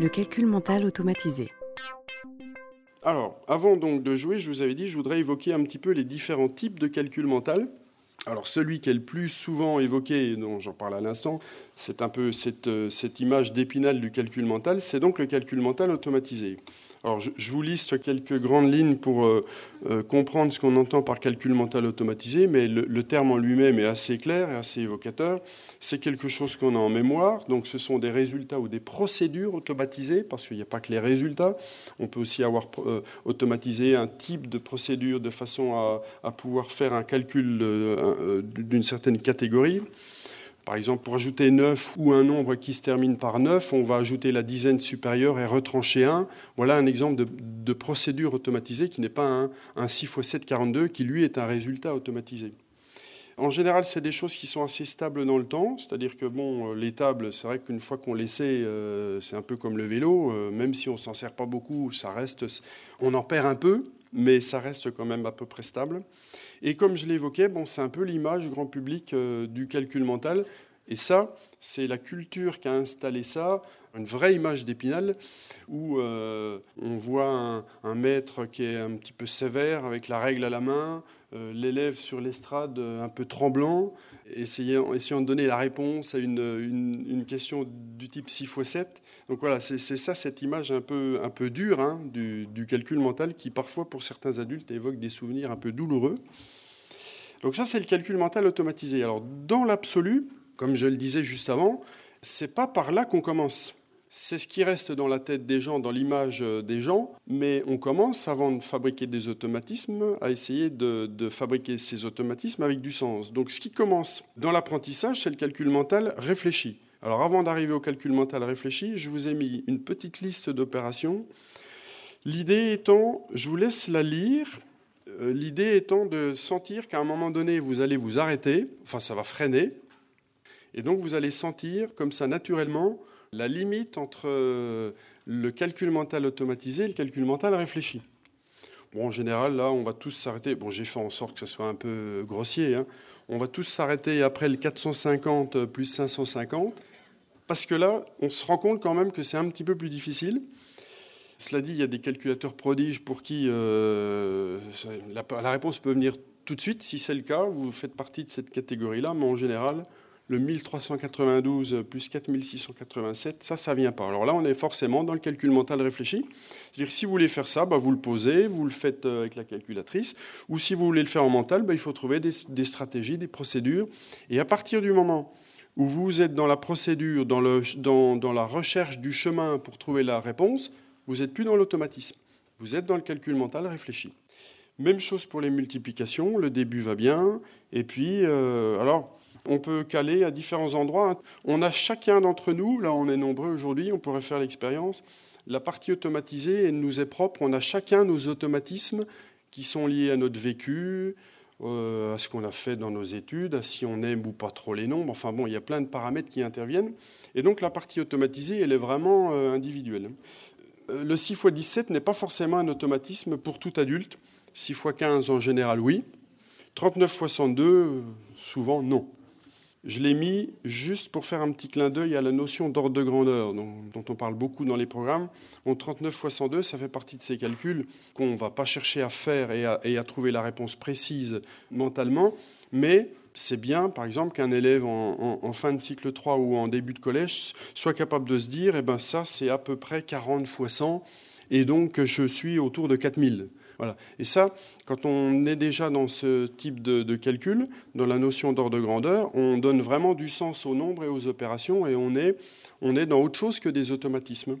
Le calcul mental automatisé. Alors, avant donc de jouer, je vous avais dit, je voudrais évoquer un petit peu les différents types de calcul mental. Alors celui qui est le plus souvent évoqué, dont j'en parle à l'instant, c'est un peu cette, euh, cette image d'épinal du calcul mental, c'est donc le calcul mental automatisé. Alors, je, vous liste quelques grandes lignes pour euh, euh, comprendre ce qu'on entend par calcul mental automatisé, mais le, terme en lui-même est assez clair et assez évocateur. C'est quelque chose qu'on a en mémoire, donc ce sont des résultats ou des procédures automatisées, parce qu'il n'y a pas que les résultats. On peut aussi avoir euh, automatisé un type de procédure de façon à, à pouvoir faire un calcul d'une certaine catégorie. Par exemple, pour ajouter 9 ou un nombre qui se termine par 9, on va ajouter la dizaine supérieure et retrancher 1. Voilà un exemple de, procédure automatisée qui n'est pas un, un 6 x 7 42, qui lui est un résultat automatisé. En général, c'est des choses qui sont assez stables dans le temps, c'est-à-dire que bon, euh, les tables, c'est vrai qu'une fois qu'on les sait, euh, c'est un peu comme le vélo, euh, même si on s'en sert pas beaucoup, ça reste, on en perd un peu, mais ça reste quand même à peu près stable. Et comme je l'évoquais, bon, c'est un peu l'image grand public euh, du calcul mental. Et ça, c'est la culture qui a installé ça, une vraie image d'Épinal, où euh, on voit un, maître qui est un petit peu sévère, avec la règle à la main, euh, l'élève sur l'estrade un peu tremblant, essayant, de donner la réponse à une, question du type 6 x 7. Donc voilà, c'est ça, cette image un peu, un peu dure hein, du calcul mental qui parfois, pour certains adultes, évoque des souvenirs un peu douloureux. Donc ça, c'est le calcul mental automatisé. Alors dans l'absolu, comme je le disais juste avant, c'est pas par là qu'on commence. C'est ce qui reste dans la tête des gens, dans l'image des gens, mais on commence, avant de fabriquer des automatismes, à essayer de, de fabriquer ces automatismes avec du sens. Donc ce qui commence dans l'apprentissage, c'est le calcul mental réfléchi. Alors avant d'arriver au calcul mental réfléchi, je vous ai mis une petite liste d'opérations. L'idée étant, je vous laisse la lire, euh, l'idée étant de sentir qu'à un moment donné, vous allez vous arrêter, enfin ça va freiner, et donc vous allez sentir comme ça naturellement la limite entre euh, le calcul mental automatisé et le calcul mental réfléchi. Bon, en général, là, on va tous s'arrêter. Bon, j'ai fait en sorte que ce soit un peu grossier. Hein. On va tous s'arrêter après le 450 plus 550, parce que là, on se rend compte quand même que c'est un petit peu plus difficile. Cela dit, il y a des calculateurs prodiges pour qui euh, la, réponse peut venir tout de suite. Si c'est le cas, vous faites partie de cette catégorie-là, mais en général, le 1392 plus 4687, ça, ça vient pas. Alors là, on est forcément dans le calcul mental réfléchi. C'est-à-dire si vous voulez faire ça, bah, vous le posez, vous le faites euh, avec la calculatrice, ou si vous voulez le faire en mental, bah, il faut trouver des, des, stratégies, des procédures. Et à partir du moment où vous êtes dans la procédure, dans, le, dans, dans la recherche du chemin pour trouver la réponse, vous n'êtes plus dans l'automatisme. Vous êtes dans le calcul mental réfléchi. Même chose pour les multiplications, le début va bien. Et puis, euh, alors, on peut caler à différents endroits. On a chacun d'entre nous, là on est nombreux aujourd'hui, on pourrait faire l'expérience. La partie automatisée nous est propre. On a chacun nos automatismes qui sont liés à notre vécu, euh, à ce qu'on a fait dans nos études, à si on aime ou pas trop les nombres. Enfin bon, il y a plein de paramètres qui interviennent. Et donc la partie automatisée, elle est vraiment euh, individuelle. Le 6 x 17 n'est pas forcément un automatisme pour tout adulte. 6 x 15 en général, oui. 39 x 62, souvent, non. Je l'ai mis juste pour faire un petit clin d'œil à la notion d'ordre de grandeur, dont, on parle beaucoup dans les programmes. 39 x 102, ça fait partie de ces calculs qu'on ne va pas chercher à faire et à, trouver la réponse précise mentalement, mais c'est bien, par exemple, qu'un élève en, fin de cycle 3 ou en début de collège soit capable de se dire, eh ben ça, c'est à peu près 40 fois 100, et donc je suis autour de 4000. Et ça, quand on est déjà dans ce type de, calcul, dans la notion d'ordre de grandeur, on donne vraiment du sens aux nombres et aux opérations, et on est, on est dans autre chose que des automatismes.